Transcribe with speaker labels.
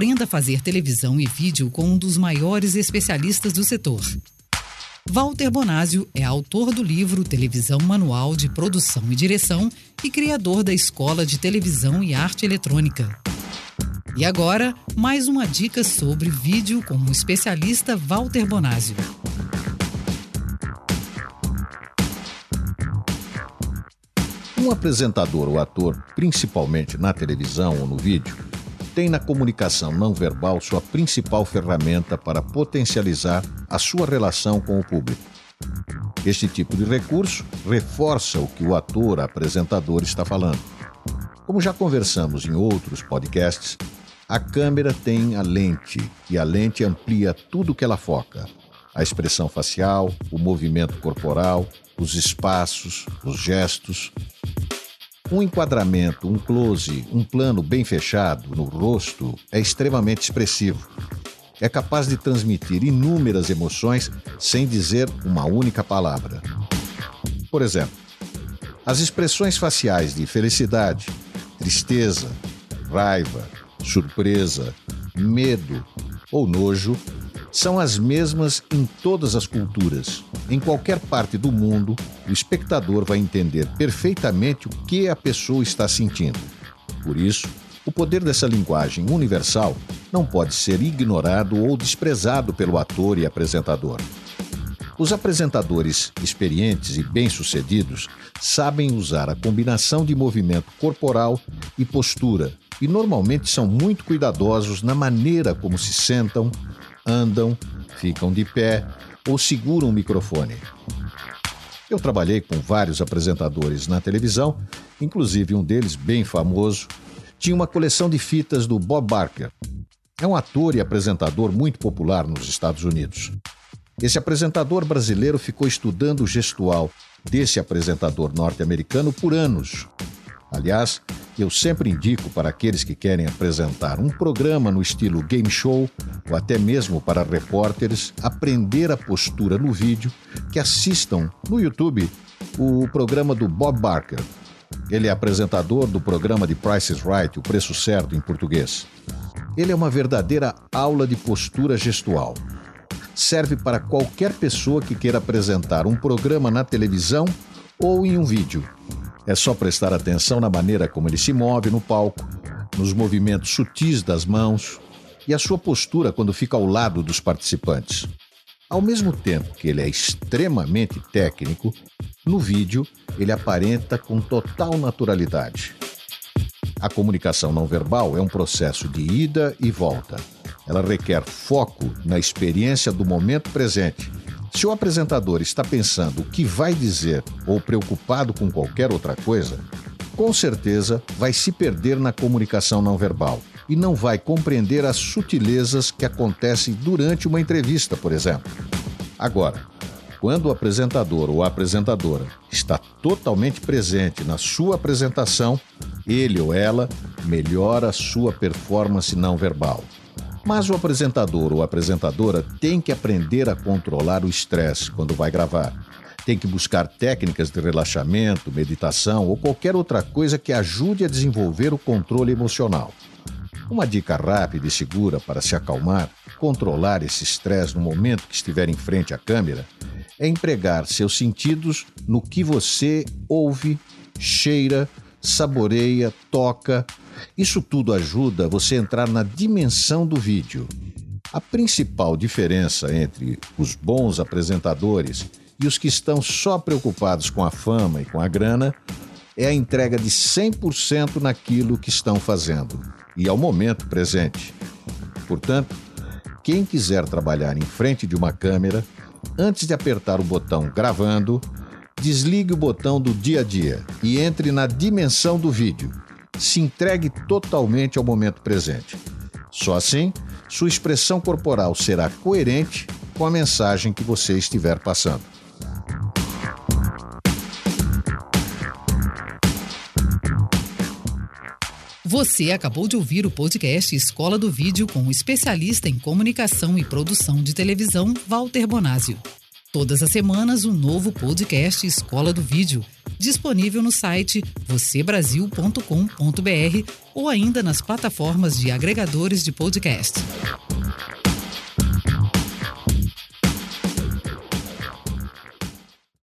Speaker 1: Aprenda a fazer televisão e vídeo com um dos maiores especialistas do setor. Walter Bonásio é autor do livro Televisão Manual de Produção e Direção e criador da Escola de Televisão e Arte Eletrônica. E agora, mais uma dica sobre vídeo com o especialista Walter Bonásio.
Speaker 2: Um apresentador ou ator, principalmente na televisão ou no vídeo, tem na comunicação não verbal sua principal ferramenta para potencializar a sua relação com o público. Este tipo de recurso reforça o que o ator apresentador está falando. Como já conversamos em outros podcasts, a câmera tem a lente e a lente amplia tudo que ela foca: a expressão facial, o movimento corporal, os espaços, os gestos, um enquadramento, um close, um plano bem fechado no rosto é extremamente expressivo. É capaz de transmitir inúmeras emoções sem dizer uma única palavra. Por exemplo, as expressões faciais de felicidade, tristeza, raiva, surpresa, medo ou nojo são as mesmas em todas as culturas. Em qualquer parte do mundo, o espectador vai entender perfeitamente o que a pessoa está sentindo. Por isso, o poder dessa linguagem universal não pode ser ignorado ou desprezado pelo ator e apresentador. Os apresentadores experientes e bem-sucedidos sabem usar a combinação de movimento corporal e postura e normalmente são muito cuidadosos na maneira como se sentam, andam, ficam de pé ou seguram o microfone. Eu trabalhei com vários apresentadores na televisão, inclusive um deles, bem famoso, tinha uma coleção de fitas do Bob Barker. É um ator e apresentador muito popular nos Estados Unidos. Esse apresentador brasileiro ficou estudando o gestual desse apresentador norte-americano por anos. Aliás, eu sempre indico para aqueles que querem apresentar um programa no estilo game show ou até mesmo para repórteres aprender a postura no vídeo que assistam no YouTube o programa do Bob Barker. Ele é apresentador do programa de Price is Right, o preço certo em português. Ele é uma verdadeira aula de postura gestual. Serve para qualquer pessoa que queira apresentar um programa na televisão ou em um vídeo. É só prestar atenção na maneira como ele se move no palco, nos movimentos sutis das mãos e a sua postura quando fica ao lado dos participantes. Ao mesmo tempo que ele é extremamente técnico, no vídeo ele aparenta com total naturalidade. A comunicação não verbal é um processo de ida e volta. Ela requer foco na experiência do momento presente se o apresentador está pensando o que vai dizer ou preocupado com qualquer outra coisa, com certeza vai se perder na comunicação não verbal e não vai compreender as sutilezas que acontecem durante uma entrevista, por exemplo. Agora, quando o apresentador ou a apresentadora está totalmente presente na sua apresentação, ele ou ela melhora a sua performance não verbal. Mas o apresentador ou apresentadora tem que aprender a controlar o estresse quando vai gravar. Tem que buscar técnicas de relaxamento, meditação ou qualquer outra coisa que ajude a desenvolver o controle emocional. Uma dica rápida e segura para se acalmar, controlar esse estresse no momento que estiver em frente à câmera, é empregar seus sentidos no que você ouve, cheira, saboreia, toca isso tudo ajuda você a entrar na dimensão do vídeo. A principal diferença entre os bons apresentadores e os que estão só preocupados com a fama e com a grana é a entrega de 100% naquilo que estão fazendo e ao momento presente. Portanto, quem quiser trabalhar em frente de uma câmera, antes de apertar o botão gravando, desligue o botão do dia a dia e entre na dimensão do vídeo se entregue totalmente ao momento presente. Só assim, sua expressão corporal será coerente com a mensagem que você estiver passando.
Speaker 1: Você acabou de ouvir o podcast Escola do Vídeo com o especialista em comunicação e produção de televisão, Walter Bonásio. Todas as semanas, um novo podcast Escola do Vídeo, disponível no site vocêbrasil.com.br ou ainda nas plataformas de agregadores de podcast.